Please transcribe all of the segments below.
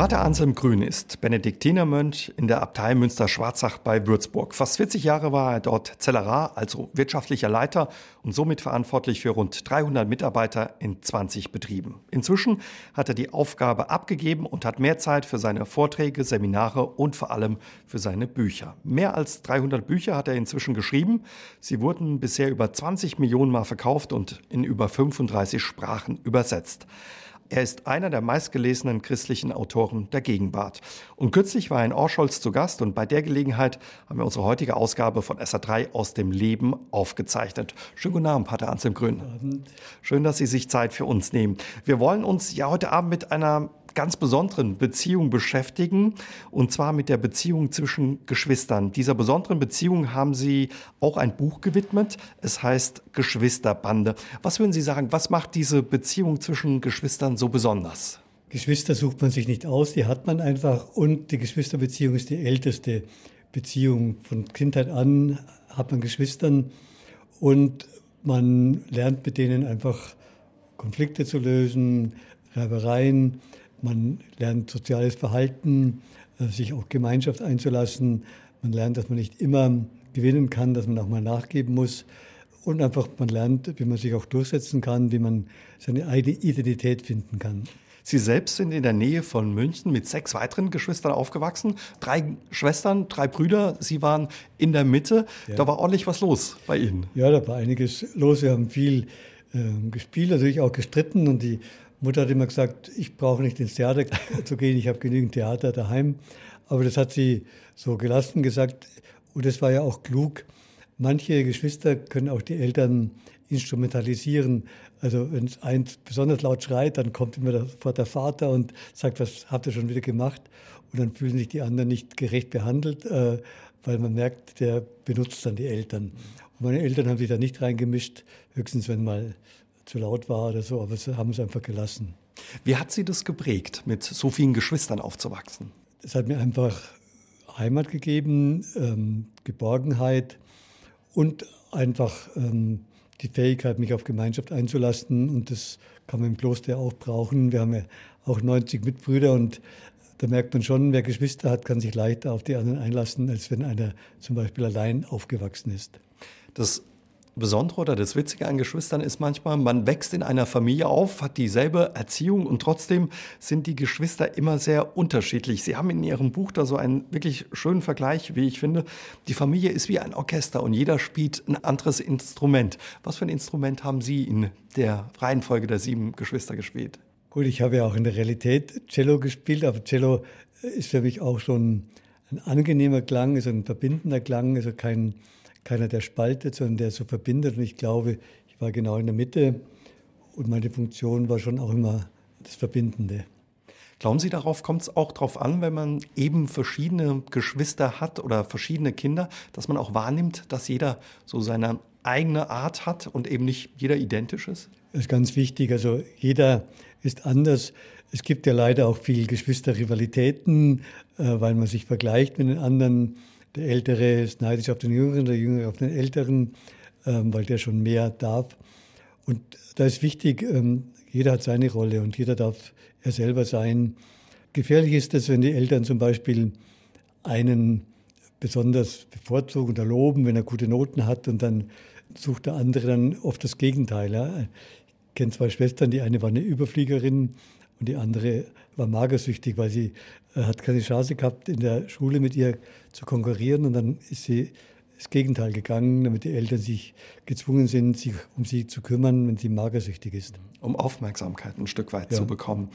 Pater Anselm Grün ist Benediktinermönch in der Abtei Münster-Schwarzach bei Würzburg. Fast 40 Jahre war er dort Zellerar, also wirtschaftlicher Leiter und somit verantwortlich für rund 300 Mitarbeiter in 20 Betrieben. Inzwischen hat er die Aufgabe abgegeben und hat mehr Zeit für seine Vorträge, Seminare und vor allem für seine Bücher. Mehr als 300 Bücher hat er inzwischen geschrieben. Sie wurden bisher über 20 Millionen Mal verkauft und in über 35 Sprachen übersetzt. Er ist einer der meistgelesenen christlichen Autoren der Gegenwart. Und kürzlich war er in Orscholz zu Gast und bei der Gelegenheit haben wir unsere heutige Ausgabe von SA3 aus dem Leben aufgezeichnet. Schönen guten Abend, Pater Anselm Grün. Schön, dass Sie sich Zeit für uns nehmen. Wir wollen uns ja heute Abend mit einer ganz besonderen Beziehung beschäftigen, und zwar mit der Beziehung zwischen Geschwistern. Dieser besonderen Beziehung haben Sie auch ein Buch gewidmet. Es heißt Geschwisterbande. Was würden Sie sagen, was macht diese Beziehung zwischen Geschwistern so besonders? Geschwister sucht man sich nicht aus, die hat man einfach. Und die Geschwisterbeziehung ist die älteste Beziehung. Von Kindheit an hat man Geschwistern und man lernt mit denen einfach Konflikte zu lösen, Reibereien. Man lernt soziales Verhalten, äh, sich auch Gemeinschaft einzulassen. Man lernt, dass man nicht immer gewinnen kann, dass man auch mal nachgeben muss. Und einfach, man lernt, wie man sich auch durchsetzen kann, wie man seine eigene Identität finden kann. Sie selbst sind in der Nähe von München mit sechs weiteren Geschwistern aufgewachsen. Drei Schwestern, drei Brüder. Sie waren in der Mitte. Ja. Da war ordentlich was los bei Ihnen. Ja, da war einiges los. Wir haben viel äh, gespielt, natürlich auch gestritten. Und die Mutter hat immer gesagt, ich brauche nicht ins Theater zu gehen, ich habe genügend Theater daheim. Aber das hat sie so gelassen gesagt. Und das war ja auch klug. Manche Geschwister können auch die Eltern instrumentalisieren. Also wenn eins besonders laut schreit, dann kommt immer sofort der Vater und sagt, was habt ihr schon wieder gemacht? Und dann fühlen sich die anderen nicht gerecht behandelt, äh, weil man merkt, der benutzt dann die Eltern. Und meine Eltern haben sich da nicht reingemischt, höchstens wenn mal zu laut war oder so, aber sie haben es einfach gelassen. Wie hat Sie das geprägt, mit so vielen Geschwistern aufzuwachsen? Es hat mir einfach Heimat gegeben, ähm, Geborgenheit und einfach ähm, die Fähigkeit, mich auf Gemeinschaft einzulassen. Und das kann man im Kloster auch brauchen. Wir haben ja auch 90 Mitbrüder und da merkt man schon, wer Geschwister hat, kann sich leichter auf die anderen einlassen, als wenn einer zum Beispiel allein aufgewachsen ist. Das Besondere oder das Witzige an Geschwistern ist manchmal, man wächst in einer Familie auf, hat dieselbe Erziehung und trotzdem sind die Geschwister immer sehr unterschiedlich. Sie haben in Ihrem Buch da so einen wirklich schönen Vergleich, wie ich finde. Die Familie ist wie ein Orchester und jeder spielt ein anderes Instrument. Was für ein Instrument haben Sie in der Reihenfolge der sieben Geschwister gespielt? Gut, ich habe ja auch in der Realität Cello gespielt, aber Cello ist für mich auch schon ein angenehmer Klang, ist ein verbindender Klang, also kein keiner, der spaltet, sondern der so verbindet. Und ich glaube, ich war genau in der Mitte und meine Funktion war schon auch immer das Verbindende. Glauben Sie, darauf kommt es auch darauf an, wenn man eben verschiedene Geschwister hat oder verschiedene Kinder, dass man auch wahrnimmt, dass jeder so seine eigene Art hat und eben nicht jeder identisch ist? Das ist ganz wichtig. Also jeder ist anders. Es gibt ja leider auch viel Geschwisterrivalitäten, äh, weil man sich vergleicht mit den anderen. Der Ältere ist neidisch auf den Jüngeren, der Jüngere auf den Älteren, ähm, weil der schon mehr darf. Und da ist wichtig, ähm, jeder hat seine Rolle und jeder darf er selber sein. Gefährlich ist es, wenn die Eltern zum Beispiel einen besonders bevorzugen oder loben, wenn er gute Noten hat und dann sucht der andere dann oft das Gegenteil. Ich kenne zwei Schwestern, die eine war eine Überfliegerin und die andere war magersüchtig, weil sie hat keine Chance gehabt, in der Schule mit ihr zu konkurrieren. Und dann ist sie das Gegenteil gegangen, damit die Eltern sich gezwungen sind, sich um sie zu kümmern, wenn sie magersüchtig ist. Um Aufmerksamkeit ein Stück weit ja. zu bekommen.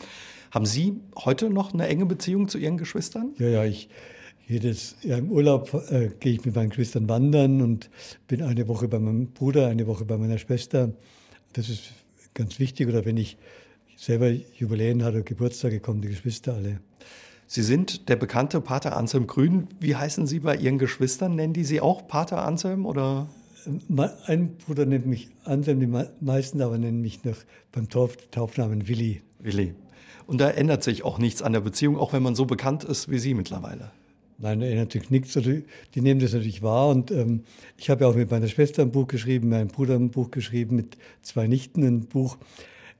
Haben Sie heute noch eine enge Beziehung zu Ihren Geschwistern? Ja, ja, ich jedes Jahr im Urlaub äh, gehe ich mit meinen Geschwistern wandern und bin eine Woche bei meinem Bruder, eine Woche bei meiner Schwester. Das ist ganz wichtig. Oder wenn ich selber Jubiläen hatte, Geburtstage, kommen die Geschwister alle. Sie sind der bekannte Pater Anselm Grün. Wie heißen Sie bei Ihren Geschwistern? Nennen die Sie auch Pater Anselm oder? Ein Bruder nennt mich Anselm, die meisten aber nennen mich noch beim Tauf Taufnamen Willi. Willi. Und da ändert sich auch nichts an der Beziehung, auch wenn man so bekannt ist wie Sie mittlerweile. Nein, erinnert sich nichts. Also die nehmen das natürlich wahr. Und ähm, ich habe ja auch mit meiner Schwester ein Buch geschrieben, meinem Bruder ein Buch geschrieben, mit zwei Nichten ein Buch.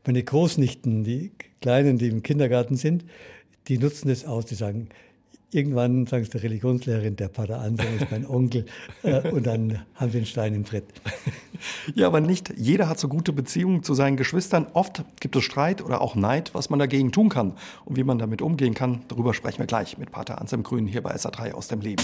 Meine Großnichten, die Kleinen, die im Kindergarten sind, die nutzen das aus. Die sagen, irgendwann sagen sie der Religionslehrerin, der Pater Anselm ist mein Onkel. Äh, und dann haben sie einen Stein im Brett. Ja, aber nicht jeder hat so gute Beziehungen zu seinen Geschwistern. Oft gibt es Streit oder auch Neid, was man dagegen tun kann. Und wie man damit umgehen kann, darüber sprechen wir gleich mit Pater Anselm Grün hier bei SA3 aus dem Leben.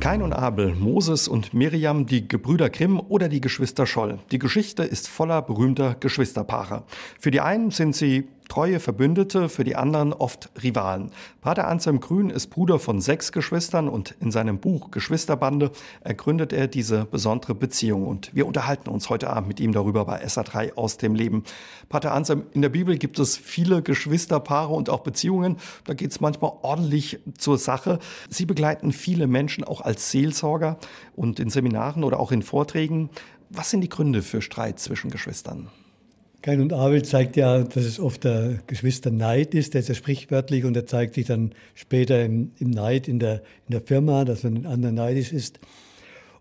Kain und Abel, Moses und Miriam, die Gebrüder Grimm oder die Geschwister Scholl. Die Geschichte ist voller berühmter Geschwisterpaare. Für die einen sind sie treue Verbündete, für die anderen oft Rivalen. Pater Anselm Grün ist Bruder von sechs Geschwistern und in seinem Buch Geschwisterbande ergründet er diese besondere Beziehung. Und wir unterhalten uns heute Abend mit ihm darüber bei SA3 aus dem Leben. Pater Anselm, in der Bibel gibt es viele Geschwisterpaare und auch Beziehungen. Da geht es manchmal ordentlich zur Sache. Sie begleiten viele Menschen auch als Seelsorger und in Seminaren oder auch in Vorträgen. Was sind die Gründe für Streit zwischen Geschwistern? Kain und Abel zeigt ja, dass es oft der Geschwisterneid ist, der ist ja sprichwörtlich und der zeigt sich dann später im, im Neid in der, in der Firma, dass man den anderen neidisch ist.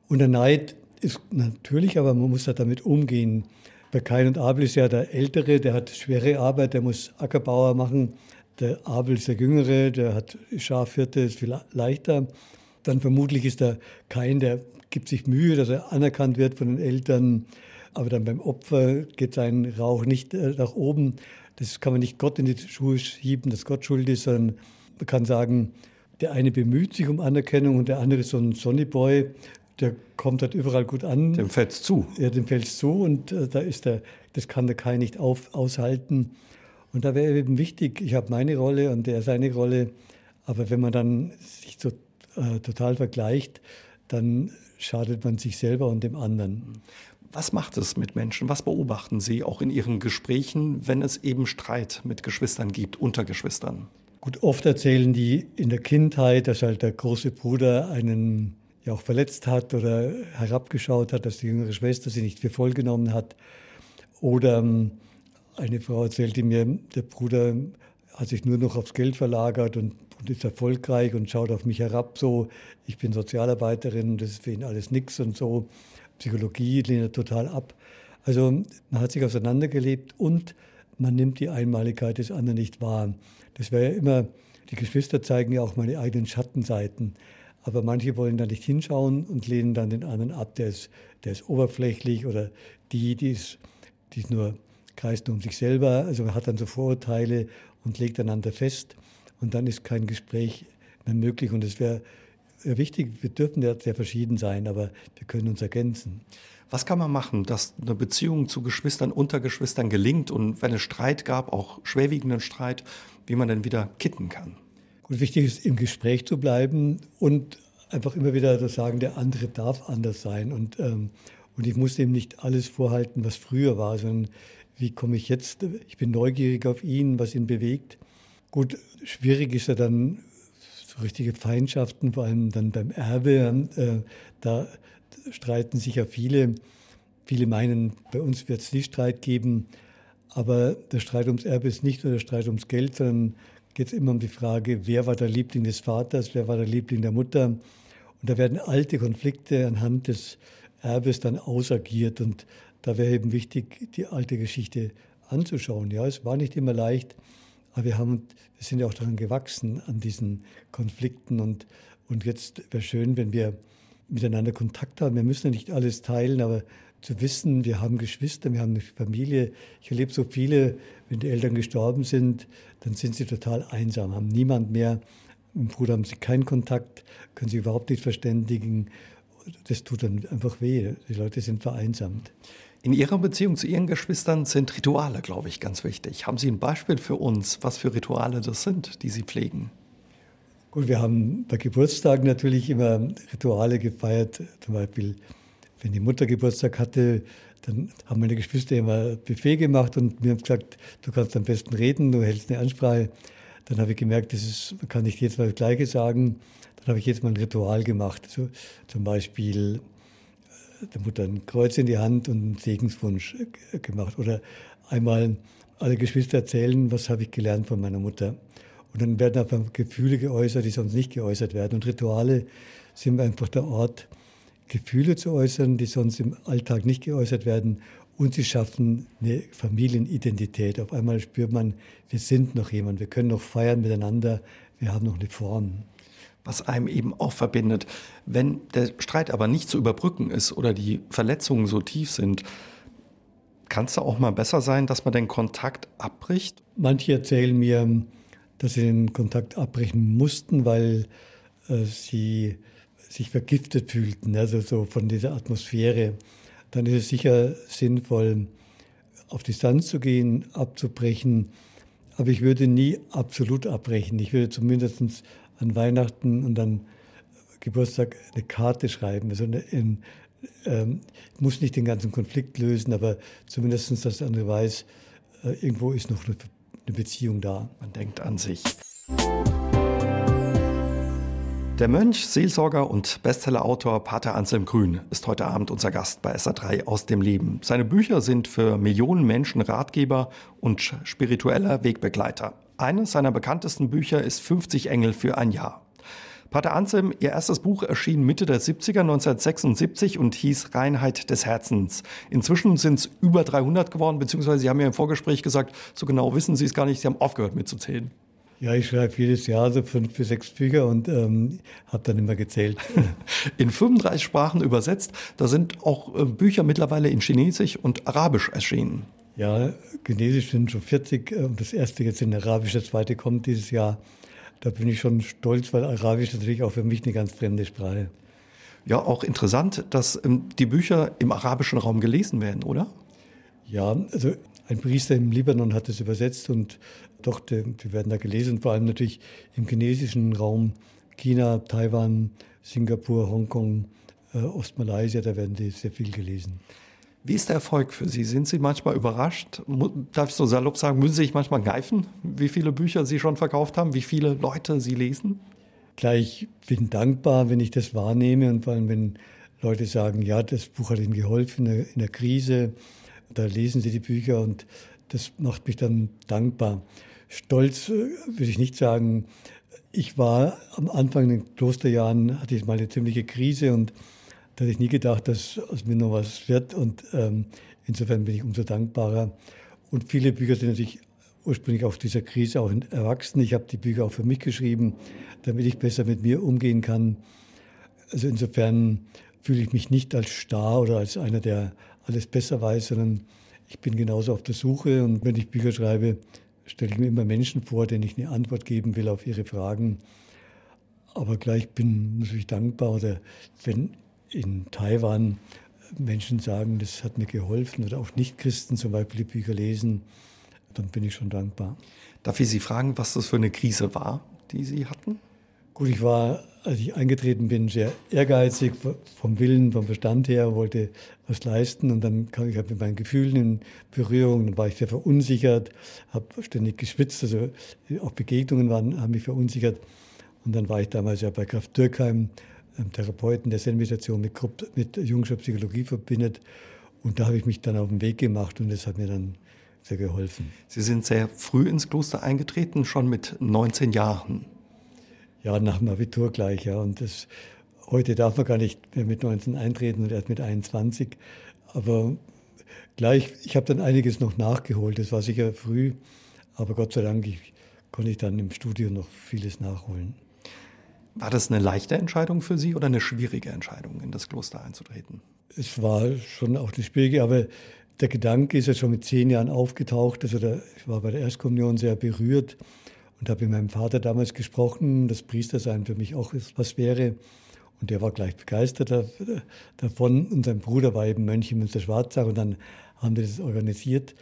Und der Neid ist natürlich, aber man muss ja damit umgehen. Bei Kain und Abel ist ja der Ältere, der hat schwere Arbeit, der muss Ackerbauer machen. Der Abel ist der Jüngere, der hat Schafhirte, ist viel leichter. Dann vermutlich ist der Kain, der gibt sich Mühe, dass er anerkannt wird von den Eltern aber dann beim Opfer geht sein Rauch nicht äh, nach oben. Das kann man nicht Gott in die Schuhe schieben, dass Gott schuld ist, sondern man kann sagen, der eine bemüht sich um Anerkennung und der andere ist so ein Sonnyboy, der kommt halt überall gut an. Dem fällt's zu. Ja, dem fällt's zu und äh, da ist der, das kann der Kai nicht auf, aushalten. Und da wäre eben wichtig, ich habe meine Rolle und der seine Rolle, aber wenn man dann sich so äh, total vergleicht, dann schadet man sich selber und dem anderen. Was macht es mit Menschen? Was beobachten Sie auch in Ihren Gesprächen, wenn es eben Streit mit Geschwistern gibt, unter Geschwistern? Gut, oft erzählen die in der Kindheit, dass halt der große Bruder einen ja auch verletzt hat oder herabgeschaut hat, dass die jüngere Schwester sie nicht für voll genommen hat. Oder ähm, eine Frau erzählte mir, der Bruder hat sich nur noch aufs Geld verlagert und, und ist erfolgreich und schaut auf mich herab so, ich bin Sozialarbeiterin, das ist für ihn alles nichts und so. Psychologie lehnt er total ab. Also man hat sich auseinandergelebt und man nimmt die Einmaligkeit des anderen nicht wahr. Das wäre ja immer, die Geschwister zeigen ja auch meine eigenen Schattenseiten. Aber manche wollen da nicht hinschauen und lehnen dann den anderen ab, der ist, der ist oberflächlich oder die, die ist, die ist nur kreist um sich selber, also man hat dann so Vorurteile und legt einander fest und dann ist kein Gespräch mehr möglich und es wäre wichtig, wir dürfen ja sehr verschieden sein, aber wir können uns ergänzen. Was kann man machen, dass eine Beziehung zu Geschwistern unter Geschwistern gelingt und wenn es Streit gab, auch schwerwiegenden Streit, wie man dann wieder kitten kann? Gut, wichtig ist, im Gespräch zu bleiben und einfach immer wieder zu sagen, der andere darf anders sein. Und, ähm, und ich muss ihm nicht alles vorhalten, was früher war, sondern wie komme ich jetzt, ich bin neugierig auf ihn, was ihn bewegt. Gut, schwierig ist ja dann richtige Feindschaften, vor allem dann beim Erbe. Äh, da streiten sich ja viele. Viele meinen, bei uns wird es nie Streit geben. Aber der Streit ums Erbe ist nicht nur der Streit ums Geld, sondern geht es immer um die Frage, wer war der Liebling des Vaters, wer war der Liebling der Mutter. Und da werden alte Konflikte anhand des Erbes dann ausagiert. Und da wäre eben wichtig, die alte Geschichte anzuschauen. Ja, es war nicht immer leicht. Aber wir, haben, wir sind ja auch daran gewachsen, an diesen Konflikten. Und, und jetzt wäre schön, wenn wir miteinander Kontakt haben. Wir müssen ja nicht alles teilen, aber zu wissen, wir haben Geschwister, wir haben eine Familie. Ich erlebe so viele, wenn die Eltern gestorben sind, dann sind sie total einsam, haben niemand mehr. Mit dem Bruder haben sie keinen Kontakt, können sich überhaupt nicht verständigen. Das tut dann einfach weh. Die Leute sind vereinsamt. In Ihrer Beziehung zu Ihren Geschwistern sind Rituale, glaube ich, ganz wichtig. Haben Sie ein Beispiel für uns, was für Rituale das sind, die Sie pflegen? Gut, wir haben bei Geburtstagen natürlich immer Rituale gefeiert. Zum Beispiel, wenn die Mutter Geburtstag hatte, dann haben meine Geschwister immer Buffet gemacht und mir haben gesagt, du kannst am besten reden, du hältst eine Ansprache. Dann habe ich gemerkt, das ist, man kann nicht jedes Mal das Gleiche sagen. Dann habe ich jetzt mal ein Ritual gemacht. So, zum Beispiel der Mutter ein Kreuz in die Hand und einen Segenswunsch gemacht. Oder einmal alle Geschwister erzählen, was habe ich gelernt von meiner Mutter. Und dann werden einfach Gefühle geäußert, die sonst nicht geäußert werden. Und Rituale sind einfach der Ort, Gefühle zu äußern, die sonst im Alltag nicht geäußert werden. Und sie schaffen eine Familienidentität. Auf einmal spürt man, wir sind noch jemand, wir können noch feiern miteinander, wir haben noch eine Form. Was einem eben auch verbindet. Wenn der Streit aber nicht zu überbrücken ist oder die Verletzungen so tief sind, kann es da auch mal besser sein, dass man den Kontakt abbricht? Manche erzählen mir, dass sie den Kontakt abbrechen mussten, weil äh, sie sich vergiftet fühlten, also so von dieser Atmosphäre. Dann ist es sicher sinnvoll, auf Distanz zu gehen, abzubrechen. Aber ich würde nie absolut abbrechen. Ich würde zumindest an Weihnachten und an Geburtstag eine Karte schreiben. Also eine, ein, ähm, muss nicht den ganzen Konflikt lösen, aber zumindest, dass der andere weiß, äh, irgendwo ist noch eine, eine Beziehung da. Man denkt an sich. Der Mönch, Seelsorger und Bestsellerautor Pater Anselm Grün ist heute Abend unser Gast bei SA3 aus dem Leben. Seine Bücher sind für Millionen Menschen Ratgeber und spiritueller Wegbegleiter. Eines seiner bekanntesten Bücher ist 50 Engel für ein Jahr. Pater Anselm, Ihr erstes Buch erschien Mitte der 70er 1976 und hieß Reinheit des Herzens. Inzwischen sind es über 300 geworden, beziehungsweise Sie haben ja im Vorgespräch gesagt, so genau wissen Sie es gar nicht, Sie haben aufgehört mitzuzählen. Ja, ich schreibe jedes Jahr so fünf bis sechs Bücher und ähm, habe dann immer gezählt. In 35 Sprachen übersetzt. Da sind auch äh, Bücher mittlerweile in Chinesisch und Arabisch erschienen. Ja, Chinesisch sind schon 40 und äh, das erste jetzt in Arabisch, das zweite kommt dieses Jahr. Da bin ich schon stolz, weil Arabisch natürlich auch für mich eine ganz fremde Sprache. Ja, auch interessant, dass ähm, die Bücher im arabischen Raum gelesen werden, oder? Ja, also ein Priester im Libanon hat es übersetzt und doch, die, die werden da gelesen, vor allem natürlich im chinesischen Raum, China, Taiwan, Singapur, Hongkong, äh, Ostmalaysia, da werden die sehr viel gelesen. Wie ist der Erfolg für Sie? Sind Sie manchmal überrascht? Darf ich so salopp sagen, müssen Sie sich manchmal greifen, wie viele Bücher Sie schon verkauft haben, wie viele Leute Sie lesen? Klar, ich bin dankbar, wenn ich das wahrnehme und vor allem, wenn Leute sagen, ja, das Buch hat Ihnen geholfen in der, in der Krise, da lesen Sie die Bücher und das macht mich dann dankbar. Stolz äh, würde ich nicht sagen. Ich war am Anfang in den Klosterjahren, hatte ich mal eine ziemliche Krise und da hätte ich nie gedacht, dass aus mir noch was wird. Und ähm, insofern bin ich umso dankbarer. Und viele Bücher sind natürlich ursprünglich aus dieser Krise auch erwachsen. Ich habe die Bücher auch für mich geschrieben, damit ich besser mit mir umgehen kann. Also insofern fühle ich mich nicht als Star oder als einer, der alles besser weiß, sondern ich bin genauso auf der Suche. Und wenn ich Bücher schreibe, stelle ich mir immer Menschen vor, denen ich eine Antwort geben will auf ihre Fragen. Aber gleich bin ich natürlich dankbar, oder wenn in Taiwan Menschen sagen, das hat mir geholfen oder auch Nichtchristen zum Beispiel die Bücher lesen, dann bin ich schon dankbar. Darf ich Sie fragen, was das für eine Krise war, die Sie hatten? Gut, ich war, als ich eingetreten bin, sehr ehrgeizig vom Willen, vom Verstand her, wollte was leisten und dann kam ich halt mit meinen Gefühlen in Berührung, dann war ich sehr verunsichert, habe ständig geschwitzt, also auch Begegnungen waren, haben mich verunsichert und dann war ich damals ja bei Kraft Dürkheim einem Therapeuten, der Zen-Meditation mit, mit jungscher Psychologie verbindet. Und da habe ich mich dann auf den Weg gemacht und das hat mir dann sehr geholfen. Sie sind sehr früh ins Kloster eingetreten, schon mit 19 Jahren. Ja, nach dem Abitur gleich, ja. Und das, heute darf man gar nicht mehr mit 19 eintreten und erst mit 21. Aber gleich, ich habe dann einiges noch nachgeholt. Das war sicher früh, aber Gott sei Dank ich, konnte ich dann im Studio noch vieles nachholen. War das eine leichte Entscheidung für Sie oder eine schwierige Entscheidung, in das Kloster einzutreten? Es war schon auch eine schwierige, aber der Gedanke ist ja schon mit zehn Jahren aufgetaucht. Also da, ich war bei der Erstkommunion sehr berührt und habe mit meinem Vater damals gesprochen, dass Priestersein für mich auch was wäre. Und der war gleich begeistert davon. Und sein Bruder war eben Mönch in Münster-Schwarzach und dann haben wir das organisiert.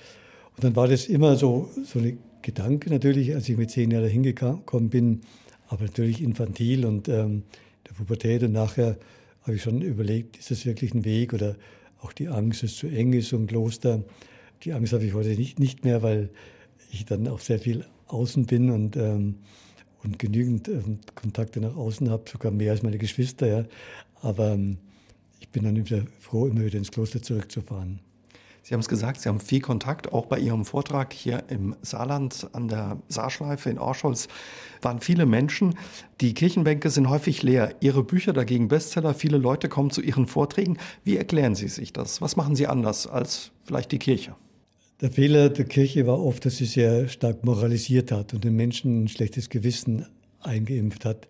Und dann war das immer so, so ein Gedanke natürlich, als ich mit zehn Jahren hingekommen bin, aber natürlich infantil und ähm, der Pubertät und nachher habe ich schon überlegt, ist das wirklich ein Weg oder auch die Angst, dass es zu eng ist, so ein Kloster. Die Angst habe ich heute nicht, nicht mehr, weil ich dann auch sehr viel außen bin und, ähm, und genügend ähm, Kontakte nach außen habe, sogar mehr als meine Geschwister. Ja. Aber ähm, ich bin dann wieder froh, immer wieder ins Kloster zurückzufahren. Sie haben es gesagt, Sie haben viel Kontakt. Auch bei Ihrem Vortrag hier im Saarland an der Saarschleife in Orscholz waren viele Menschen. Die Kirchenbänke sind häufig leer. Ihre Bücher dagegen Bestseller. Viele Leute kommen zu Ihren Vorträgen. Wie erklären Sie sich das? Was machen Sie anders als vielleicht die Kirche? Der Fehler der Kirche war oft, dass sie sehr stark moralisiert hat und den Menschen ein schlechtes Gewissen eingeimpft hat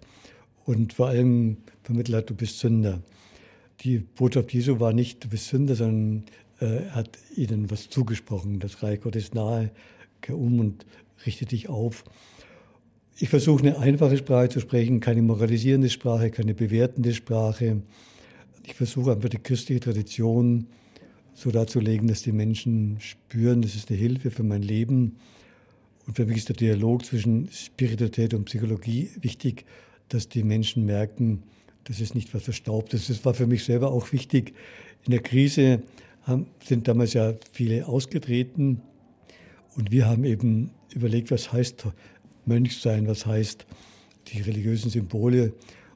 und vor allem vermittelt hat, du bist Sünder. Die Botschaft Jesu war nicht, du bist Sünder, sondern äh, hat ihnen was zugesprochen. Das Reich Gottes nahe, kehr um und richte dich auf. Ich versuche eine einfache Sprache zu sprechen, keine moralisierende Sprache, keine bewertende Sprache. Ich versuche einfach die christliche Tradition so darzulegen, dass die Menschen spüren, das ist eine Hilfe für mein Leben. Und für mich ist der Dialog zwischen Spiritualität und Psychologie wichtig, dass die Menschen merken, das ist nicht was Verstaubtes. Das war für mich selber auch wichtig. In der Krise haben, sind damals ja viele ausgetreten und wir haben eben überlegt, was heißt Mönch sein, was heißt die religiösen Symbole.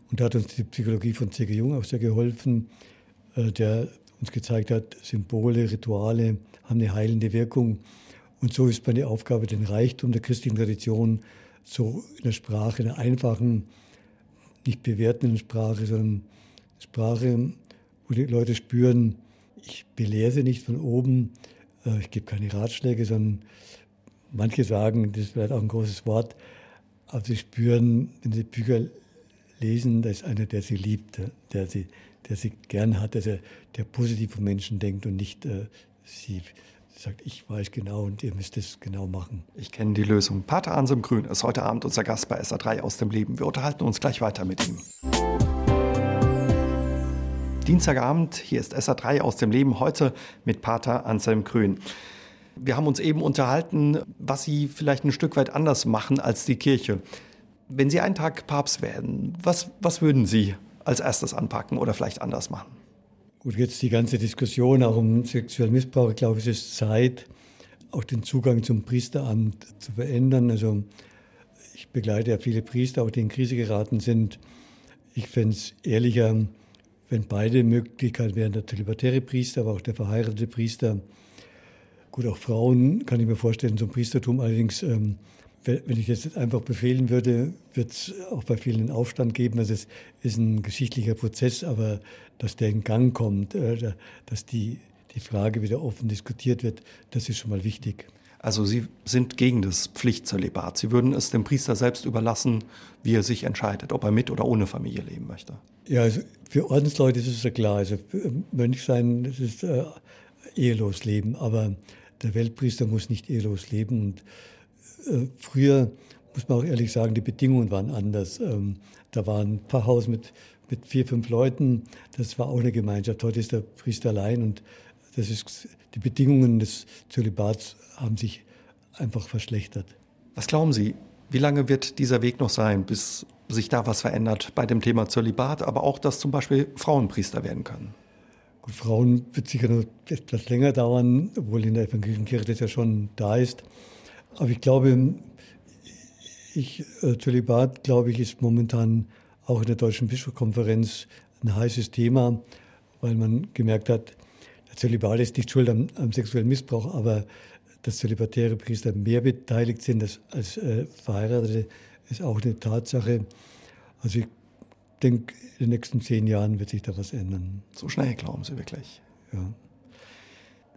Und da hat uns die Psychologie von C.G. Jung auch sehr geholfen, äh, der uns gezeigt hat, Symbole, Rituale haben eine heilende Wirkung. Und so ist meine Aufgabe, den Reichtum der christlichen Tradition so in der Sprache, in der einfachen, nicht bewertenden Sprache, sondern Sprache, wo die Leute spüren, ich belehre sie nicht von oben, äh, ich gebe keine Ratschläge, sondern manche sagen, das vielleicht auch ein großes Wort, aber sie spüren, wenn sie Bücher lesen, da ist einer, der sie liebt, der sie, der sie gern hat, der, der positiv von Menschen denkt und nicht äh, sie sagt, ich weiß genau und ihr müsst es genau machen. Ich kenne die Lösung. Pater Anselm Grün ist heute Abend unser Gast bei SA3 aus dem Leben. Wir unterhalten uns gleich weiter mit ihm. Dienstagabend, hier ist SA3 aus dem Leben, heute mit Pater Anselm Grün. Wir haben uns eben unterhalten, was Sie vielleicht ein Stück weit anders machen als die Kirche. Wenn Sie einen Tag Papst werden, was, was würden Sie als erstes anpacken oder vielleicht anders machen? Gut, jetzt die ganze Diskussion auch um sexuellen Missbrauch, ich glaube, es ist Zeit, auch den Zugang zum Priesteramt zu verändern. Also ich begleite ja viele Priester, auch die in Krise geraten sind. Ich fände es ehrlicher, wenn beide Möglichkeiten wären, der zölibatäre Priester, aber auch der verheiratete Priester. Gut, auch Frauen kann ich mir vorstellen zum Priestertum. Allerdings, ähm, wenn ich jetzt einfach befehlen würde, wird es auch bei vielen einen Aufstand geben. Also es ist ein geschichtlicher Prozess, aber dass der in Gang kommt, äh, dass die, die Frage wieder offen diskutiert wird, das ist schon mal wichtig. Also Sie sind gegen das Pflichtzölibat. Sie würden es dem Priester selbst überlassen, wie er sich entscheidet, ob er mit oder ohne Familie leben möchte. Ja, also für Ordensleute ist es ja klar. Also Mönch sein, das ist äh, ehelos leben. Aber der Weltpriester muss nicht ehelos leben. Und äh, früher, muss man auch ehrlich sagen, die Bedingungen waren anders. Ähm, da war ein Pfarrhaus mit, mit vier, fünf Leuten. Das war auch eine Gemeinschaft. Heute ist der Priester allein und das ist, die Bedingungen des Zölibats haben sich einfach verschlechtert. Was glauben Sie, wie lange wird dieser Weg noch sein, bis sich da was verändert bei dem Thema Zölibat, aber auch, dass zum Beispiel Frauen Priester werden können? Gut, Frauen wird sicher noch etwas länger dauern, obwohl in der evangelischen Kirche das ja schon da ist. Aber ich glaube, ich, äh, Zölibat, glaube ich, ist momentan auch in der Deutschen Bischofskonferenz ein heißes Thema, weil man gemerkt hat, der Zölibat ist nicht schuld am, am sexuellen Missbrauch, aber dass zölibatäre Priester mehr beteiligt sind als, als äh, Verheiratete, ist auch eine Tatsache. Also ich denke, in den nächsten zehn Jahren wird sich da was ändern. So schnell glauben Sie wirklich? Ja.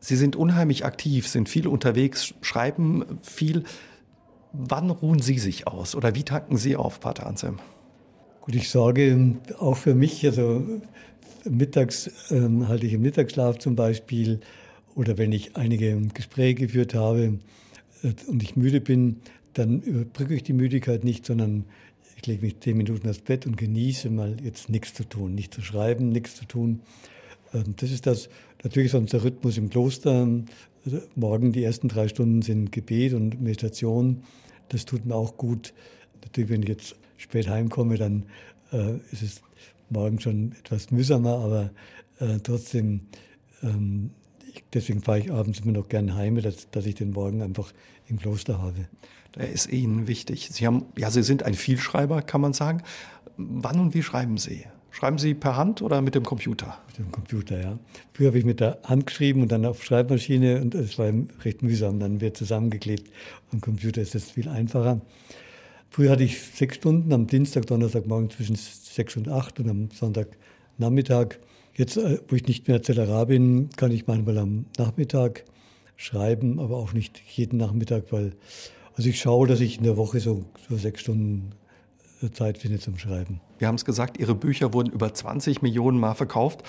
Sie sind unheimlich aktiv, sind viel unterwegs, schreiben viel. Wann ruhen Sie sich aus oder wie tanken Sie auf, Pater Anselm? Gut, ich sorge auch für mich, also mittags ähm, halte ich im Mittagsschlaf zum Beispiel oder wenn ich einige Gespräche geführt habe äh, und ich müde bin, dann überbrücke ich die Müdigkeit nicht, sondern ich lege mich zehn Minuten aufs Bett und genieße mal jetzt nichts zu tun, nicht zu schreiben, nichts zu tun. Ähm, das ist das, natürlich ist unser Rhythmus im Kloster. Also morgen die ersten drei Stunden sind Gebet und Meditation. Das tut mir auch gut. Natürlich, wenn ich jetzt spät heimkomme, dann äh, ist es morgen schon etwas mühsamer, aber äh, trotzdem ähm, ich, deswegen fahre ich abends immer noch gerne heim, dass, dass ich den Morgen einfach im Kloster habe. Der ist Ihnen wichtig. Sie haben, ja, Sie sind ein Vielschreiber, kann man sagen. Wann und wie schreiben Sie? Schreiben Sie per Hand oder mit dem Computer? Mit dem Computer, ja. Früher habe ich mit der Hand geschrieben und dann auf Schreibmaschine und es war recht mühsam. Dann wird zusammengeklebt. Am Computer ist das viel einfacher. Früher hatte ich sechs Stunden am Dienstag, Donnerstag, morgen zwischen sechs und acht und am Sonntagnachmittag. Jetzt, äh, wo ich nicht mehr Zellerar bin, kann ich manchmal am Nachmittag schreiben, aber auch nicht jeden Nachmittag, weil also ich schaue, dass ich in der Woche so, so sechs Stunden äh, Zeit finde zum Schreiben. Wir haben es gesagt, Ihre Bücher wurden über 20 Millionen Mal verkauft.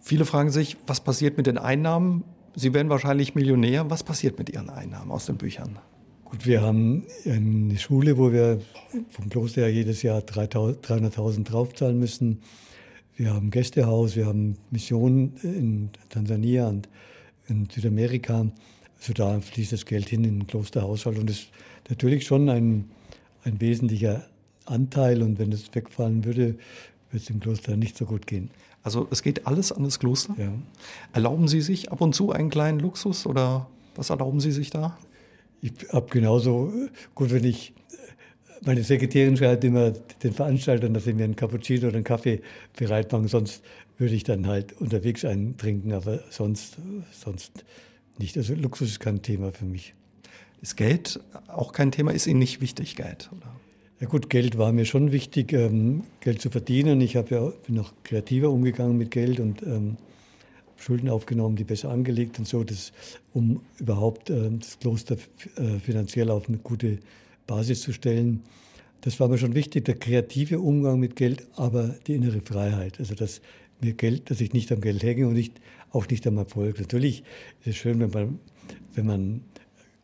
Viele fragen sich, was passiert mit den Einnahmen? Sie werden wahrscheinlich Millionär. Was passiert mit Ihren Einnahmen aus den Büchern? Gut, wir haben eine Schule, wo wir vom Kloster her jedes Jahr 300.000 draufzahlen müssen. Wir haben Gästehaus, wir haben Missionen in Tansania und in Südamerika. Also da fließt das Geld hin in den Klosterhaushalt und das ist natürlich schon ein, ein wesentlicher Anteil und wenn es wegfallen würde, würde es dem Kloster nicht so gut gehen. Also es geht alles an das Kloster? Ja. Erlauben Sie sich ab und zu einen kleinen Luxus oder was erlauben Sie sich da? Ich habe genauso, gut, wenn ich, meine Sekretärin schreibt immer den Veranstaltern, dass sie mir einen Cappuccino oder einen Kaffee bereit machen, sonst würde ich dann halt unterwegs einen trinken, aber sonst, sonst nicht. Also Luxus ist kein Thema für mich. Ist Geld auch kein Thema? Ist Ihnen nicht wichtig, Geld? Oder? Ja gut, Geld war mir schon wichtig, ähm, Geld zu verdienen. Ich habe ja, bin noch kreativer umgegangen mit Geld und ähm, Schulden aufgenommen, die besser angelegt und so, das, um überhaupt äh, das Kloster äh, finanziell auf eine gute Basis zu stellen. Das war mir schon wichtig, der kreative Umgang mit Geld, aber die innere Freiheit. Also dass mir Geld, dass ich nicht am Geld hänge und nicht, auch nicht am Erfolg. Natürlich ist es schön, wenn man, wenn man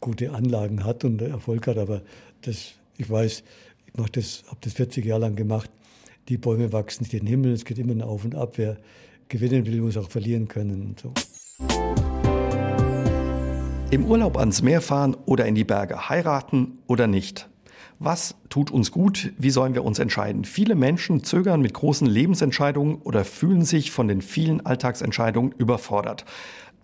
gute Anlagen hat und Erfolg hat, aber das, ich weiß, ich das, habe das 40 Jahre lang gemacht. Die Bäume wachsen nicht in den Himmel, es geht immer auf und ab. Wer gewinnen will, muss auch verlieren können und so. Im Urlaub ans Meer fahren oder in die Berge, heiraten oder nicht. Was tut uns gut? Wie sollen wir uns entscheiden? Viele Menschen zögern mit großen Lebensentscheidungen oder fühlen sich von den vielen Alltagsentscheidungen überfordert.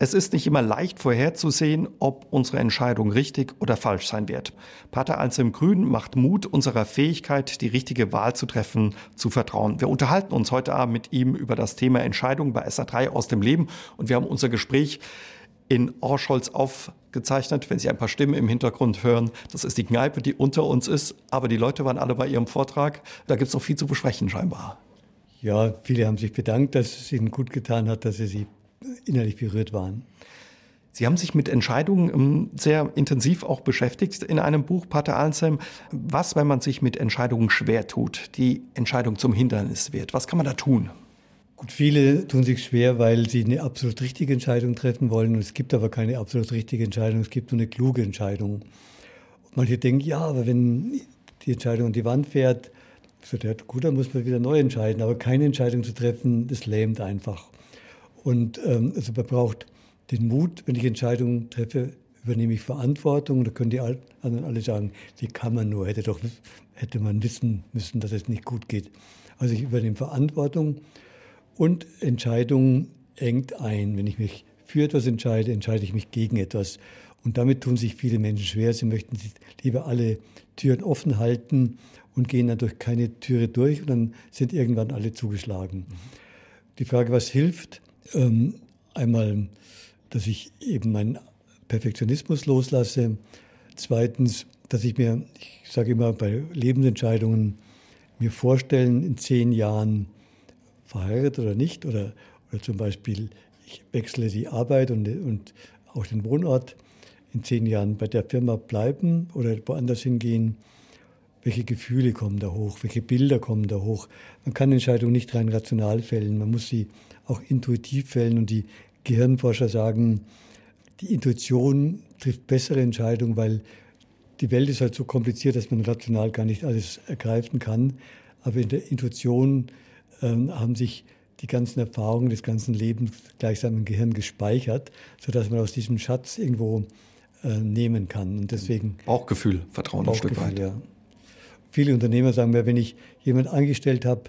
Es ist nicht immer leicht vorherzusehen, ob unsere Entscheidung richtig oder falsch sein wird. Pater Anselm Grün macht Mut, unserer Fähigkeit, die richtige Wahl zu treffen, zu vertrauen. Wir unterhalten uns heute Abend mit ihm über das Thema Entscheidung bei SA3 aus dem Leben und wir haben unser Gespräch in Orscholz aufgezeichnet. Wenn Sie ein paar Stimmen im Hintergrund hören, das ist die Kneipe, die unter uns ist, aber die Leute waren alle bei Ihrem Vortrag. Da gibt es noch viel zu besprechen scheinbar. Ja, viele haben sich bedankt, dass es ihnen gut getan hat, dass sie sie innerlich berührt waren. Sie haben sich mit Entscheidungen ähm, sehr intensiv auch beschäftigt in einem Buch, Pater Anselm. Was, wenn man sich mit Entscheidungen schwer tut, die Entscheidung zum Hindernis wird? Was kann man da tun? Gut, viele tun sich schwer, weil sie eine absolut richtige Entscheidung treffen wollen. es gibt aber keine absolut richtige Entscheidung, es gibt nur eine kluge Entscheidung. Und manche denken, ja, aber wenn die Entscheidung an die Wand fährt, so gut, dann muss man wieder neu entscheiden. Aber keine Entscheidung zu treffen, das lähmt einfach. Und ähm, also man braucht den Mut, wenn ich Entscheidungen treffe, übernehme ich Verantwortung. Da können die anderen alle sagen, wie kann man nur, hätte doch hätte man wissen müssen, dass es nicht gut geht. Also ich übernehme Verantwortung und Entscheidung engt ein. Wenn ich mich für etwas entscheide, entscheide ich mich gegen etwas. Und damit tun sich viele Menschen schwer. Sie möchten lieber alle Türen offen halten und gehen dann durch keine Türe durch und dann sind irgendwann alle zugeschlagen. Die Frage, was hilft, ähm, einmal, dass ich eben meinen Perfektionismus loslasse. Zweitens, dass ich mir, ich sage immer bei Lebensentscheidungen, mir vorstellen, in zehn Jahren verheiratet oder nicht, oder, oder zum Beispiel, ich wechsle die Arbeit und, und auch den Wohnort, in zehn Jahren bei der Firma bleiben oder woanders hingehen. Welche Gefühle kommen da hoch? Welche Bilder kommen da hoch? Man kann Entscheidungen nicht rein rational fällen. Man muss sie auch intuitiv fällen. Und die Gehirnforscher sagen, die Intuition trifft bessere Entscheidungen, weil die Welt ist halt so kompliziert, dass man rational gar nicht alles ergreifen kann. Aber in der Intuition ähm, haben sich die ganzen Erfahrungen des ganzen Lebens gleichsam im Gehirn gespeichert, sodass man aus diesem Schatz irgendwo äh, nehmen kann. Und deswegen Bauchgefühl, Vertrauen Bauchgefühl, ein Stück weit. Ja. Viele Unternehmer sagen mir, wenn ich jemanden angestellt habe,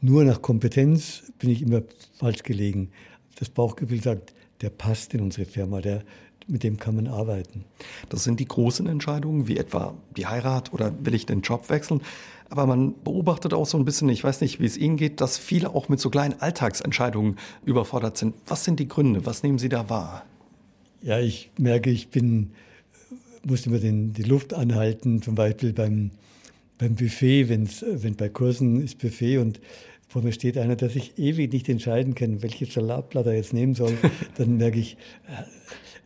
nur nach Kompetenz bin ich immer falsch gelegen. Das Bauchgefühl sagt, der passt in unsere Firma, der, mit dem kann man arbeiten. Das sind die großen Entscheidungen, wie etwa die Heirat oder will ich den Job wechseln. Aber man beobachtet auch so ein bisschen, ich weiß nicht, wie es Ihnen geht, dass viele auch mit so kleinen Alltagsentscheidungen überfordert sind. Was sind die Gründe? Was nehmen Sie da wahr? Ja, ich merke, ich bin, muss immer den, die Luft anhalten, zum Beispiel beim, beim Buffet, wenn's, wenn bei Kursen ist Buffet und vor mir steht einer, der sich ewig nicht entscheiden kann, welches Salatblatt er jetzt nehmen soll, dann merke ich, äh,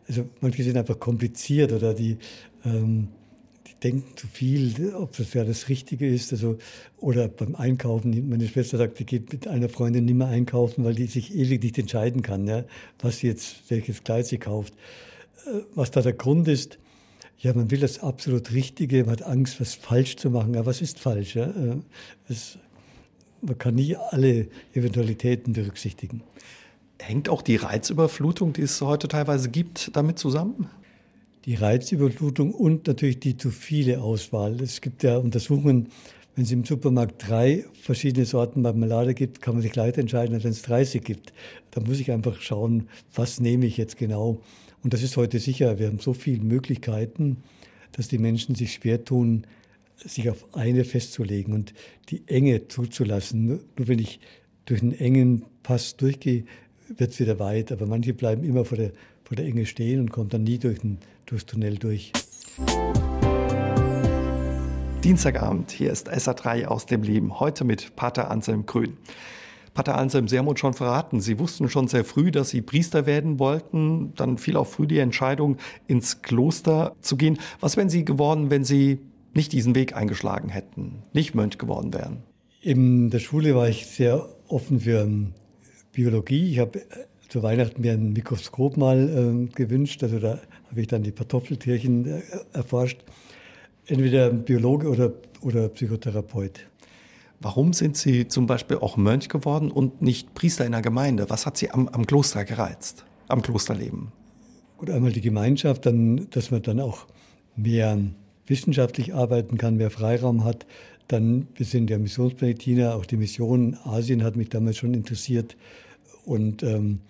also manche sind einfach kompliziert oder die, ähm, die denken zu viel, ob das ja das Richtige ist. Also, oder beim Einkaufen, meine Schwester sagt, die geht mit einer Freundin nicht mehr einkaufen, weil die sich ewig nicht entscheiden kann, ja, was sie jetzt, welches Kleid sie kauft. Äh, was da der Grund ist, ja, man will das absolut Richtige, man hat Angst, was falsch zu machen. Aber was ist falsch? Ja? Äh, es, man kann nie alle Eventualitäten berücksichtigen. Hängt auch die Reizüberflutung, die es heute teilweise gibt, damit zusammen? Die Reizüberflutung und natürlich die zu viele Auswahl. Es gibt ja Untersuchungen, wenn es im Supermarkt drei verschiedene Sorten Marmelade gibt, kann man sich leichter entscheiden, als wenn es 30 gibt. Da muss ich einfach schauen, was nehme ich jetzt genau. Und das ist heute sicher. Wir haben so viele Möglichkeiten, dass die Menschen sich schwer tun, sich auf eine festzulegen und die Enge zuzulassen. Nur wenn ich durch einen engen Pass durchgehe, wird es wieder weit. Aber manche bleiben immer vor der, vor der Enge stehen und kommen dann nie durch den, durchs Tunnel durch. Dienstagabend, hier ist SA3 aus dem Leben, heute mit Pater Anselm Grün. Pater Anselm, uns schon verraten, Sie wussten schon sehr früh, dass Sie Priester werden wollten. Dann fiel auch früh die Entscheidung, ins Kloster zu gehen. Was wären Sie geworden, wenn Sie nicht diesen Weg eingeschlagen hätten, nicht Mönch geworden wären? In der Schule war ich sehr offen für Biologie. Ich habe äh, zu Weihnachten mir ein Mikroskop mal äh, gewünscht. Also da habe ich dann die Kartoffeltierchen äh, erforscht. Entweder Biologe oder, oder Psychotherapeut. Warum sind Sie zum Beispiel auch Mönch geworden und nicht Priester in der Gemeinde? Was hat Sie am, am Kloster gereizt, am Klosterleben? Gut, einmal die Gemeinschaft, dann, dass man dann auch mehr wissenschaftlich arbeiten kann, mehr Freiraum hat. Dann, wir sind ja Missionsbenediktiner, auch die Mission Asien hat mich damals schon interessiert. Und ähm,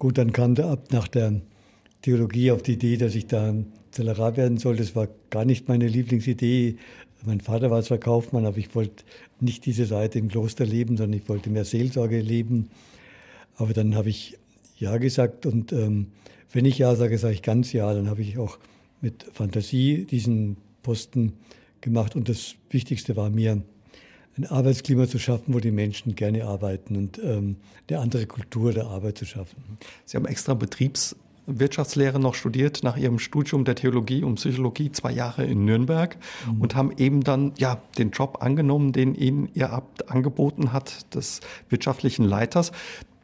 gut, dann kam da ab nach der Theologie auf die Idee, dass ich da Zellerar werden soll. Das war gar nicht meine Lieblingsidee. Mein Vater war zwar Kaufmann, aber ich wollte nicht diese Seite im Kloster leben, sondern ich wollte mehr Seelsorge leben. Aber dann habe ich Ja gesagt und ähm, wenn ich Ja sage, sage ich ganz Ja. Dann habe ich auch mit Fantasie diesen Posten gemacht und das Wichtigste war mir, ein Arbeitsklima zu schaffen, wo die Menschen gerne arbeiten und ähm, eine andere Kultur der Arbeit zu schaffen. Sie haben extra Betriebswirtschaftslehre noch studiert nach Ihrem Studium der Theologie und Psychologie zwei Jahre in Nürnberg mhm. und haben eben dann ja den Job angenommen, den Ihnen Ihr Abt angeboten hat, des wirtschaftlichen Leiters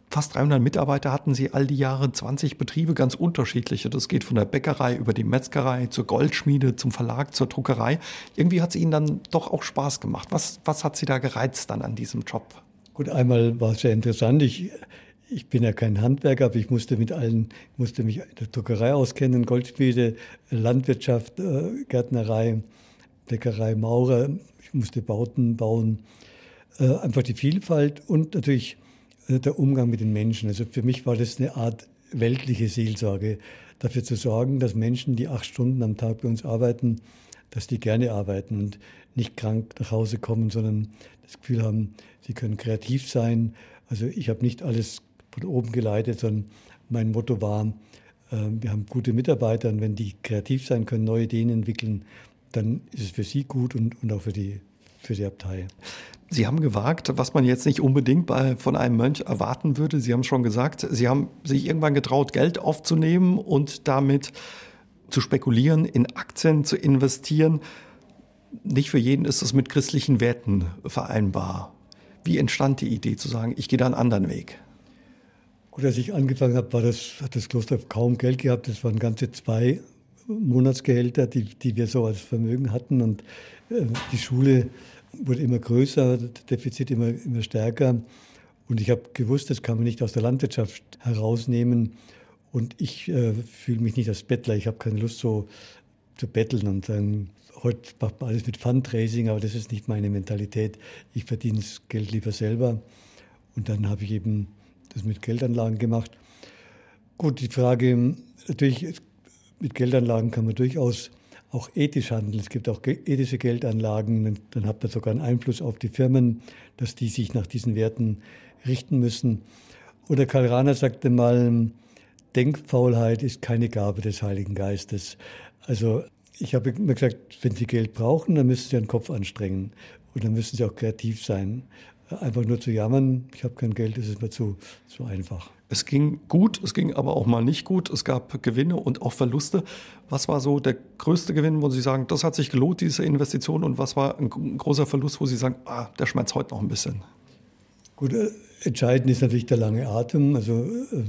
fast 300 Mitarbeiter hatten sie all die Jahre, 20 Betriebe, ganz unterschiedliche. Das geht von der Bäckerei über die Metzgerei zur Goldschmiede, zum Verlag, zur Druckerei. Irgendwie hat es ihnen dann doch auch Spaß gemacht. Was, was hat sie da gereizt dann an diesem Job? Gut, einmal war es sehr interessant. Ich, ich bin ja kein Handwerker, aber ich musste mit allen, musste mich in der Druckerei auskennen, Goldschmiede, Landwirtschaft, äh, Gärtnerei, Bäckerei, Maurer. Ich musste Bauten bauen. Äh, einfach die Vielfalt und natürlich äh, der Umgang mit den Menschen. Also für mich war das eine Art weltliche Seelsorge, dafür zu sorgen, dass Menschen, die acht Stunden am Tag bei uns arbeiten, dass die gerne arbeiten und nicht krank nach Hause kommen, sondern das Gefühl haben, sie können kreativ sein. Also ich habe nicht alles von oben geleitet, sondern mein Motto war, äh, wir haben gute Mitarbeiter und wenn die kreativ sein können, neue Ideen entwickeln, dann ist es für sie gut und, und auch für die, für die Abtei. Sie haben gewagt, was man jetzt nicht unbedingt bei, von einem Mönch erwarten würde. Sie haben schon gesagt, Sie haben sich irgendwann getraut, Geld aufzunehmen und damit zu spekulieren, in Aktien zu investieren. Nicht für jeden ist es mit christlichen Werten vereinbar. Wie entstand die Idee zu sagen, ich gehe da einen anderen Weg? Gut, als ich angefangen habe, war das, hat das Kloster kaum Geld gehabt. Das waren ganze zwei Monatsgehälter, die, die wir so als Vermögen hatten. Und äh, die Schule wurde immer größer, das Defizit immer, immer stärker. Und ich habe gewusst, das kann man nicht aus der Landwirtschaft herausnehmen. Und ich äh, fühle mich nicht als Bettler. Ich habe keine Lust, so zu betteln und sagen, heute macht man alles mit Fundraising, aber das ist nicht meine Mentalität. Ich verdiene das Geld lieber selber. Und dann habe ich eben das mit Geldanlagen gemacht. Gut, die Frage, natürlich, mit Geldanlagen kann man durchaus auch ethisch handeln. Es gibt auch ethische Geldanlagen. Dann hat man sogar einen Einfluss auf die Firmen, dass die sich nach diesen Werten richten müssen. Oder Karl Rahner sagte mal, Denkfaulheit ist keine Gabe des Heiligen Geistes. Also ich habe immer gesagt, wenn Sie Geld brauchen, dann müssen Sie Ihren Kopf anstrengen und dann müssen Sie auch kreativ sein. Einfach nur zu jammern, ich habe kein Geld, das ist mir zu, zu einfach. Es ging gut, es ging aber auch mal nicht gut. Es gab Gewinne und auch Verluste. Was war so der größte Gewinn, wo Sie sagen, das hat sich gelohnt, diese Investition? Und was war ein großer Verlust, wo Sie sagen, ah, der schmerzt heute noch ein bisschen? Gut, äh, entscheidend ist natürlich der lange Atem. Also äh,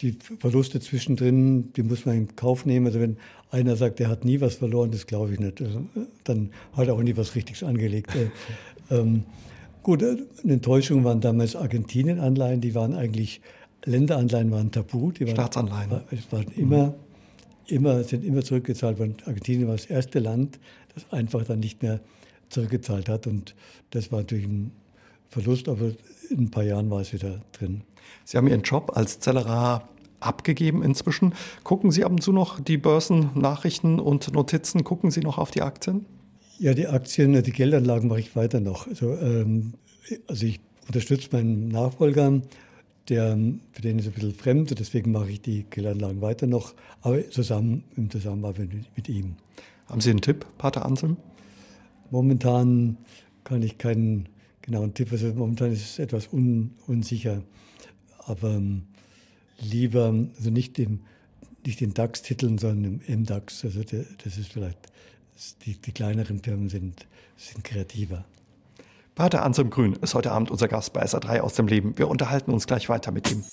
die Verluste zwischendrin, die muss man in Kauf nehmen. Also wenn einer sagt, er hat nie was verloren, das glaube ich nicht. Also, dann hat er auch nie was Richtiges angelegt. ähm, gut, eine Enttäuschung waren damals Argentinien-Anleihen, die waren eigentlich, Länderanleihen waren tabu. Die waren, Staatsanleihen. Es waren immer, immer, sind immer zurückgezahlt worden. Argentinien war das erste Land, das einfach dann nicht mehr zurückgezahlt hat. Und das war natürlich ein Verlust, aber in ein paar Jahren war es wieder drin. Sie haben Ihren Job als Zellerar abgegeben inzwischen. Gucken Sie ab und zu noch die Börsennachrichten und Notizen? Gucken Sie noch auf die Aktien? Ja, die Aktien, die Geldanlagen mache ich weiter noch. Also, ähm, also ich unterstütze meinen Nachfolger, der, für den ist ein bisschen fremd, deswegen mache ich die Geldanlagen weiter noch, aber zusammen im Zusammenarbeit mit, ihm. Haben Sie einen Tipp, Pater Anselm? Momentan kann ich keinen genauen Tipp, also momentan ist es etwas un, unsicher aber ähm, lieber, also nicht, im, nicht den DAX-Titeln, sondern im MDAX. Also das ist vielleicht, die, die kleineren Firmen sind, sind kreativer. Pater Anselm Grün ist heute Abend unser Gast bei SA3 aus dem Leben. Wir unterhalten uns gleich weiter mit ihm.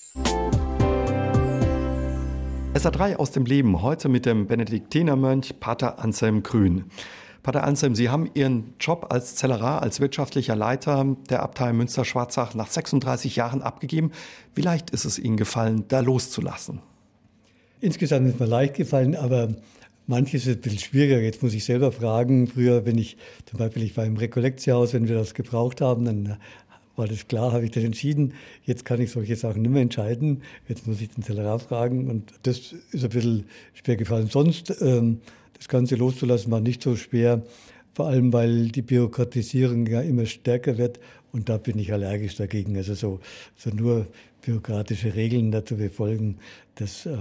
SA3 aus dem Leben, heute mit dem Benediktinermönch Pater Anselm Grün. Pater Anselm, Sie haben Ihren Job als Zellerar, als wirtschaftlicher Leiter der Abtei Münster-Schwarzach nach 36 Jahren abgegeben. Wie leicht ist es Ihnen gefallen, da loszulassen? Insgesamt ist mir leicht gefallen, aber manches ist ein bisschen schwieriger. Jetzt muss ich selber fragen. Früher, wenn ich zum Beispiel, ich war im Rekollektiehaus, wenn wir das gebraucht haben, dann war das klar, habe ich das entschieden. Jetzt kann ich solche Sachen nicht mehr entscheiden. Jetzt muss ich den Zellerar fragen und das ist ein bisschen schwer gefallen. Sonst ähm, das Ganze loszulassen war nicht so schwer, vor allem weil die Bürokratisierung ja immer stärker wird und da bin ich allergisch dagegen. Also so, so nur bürokratische Regeln dazu befolgen, das, äh,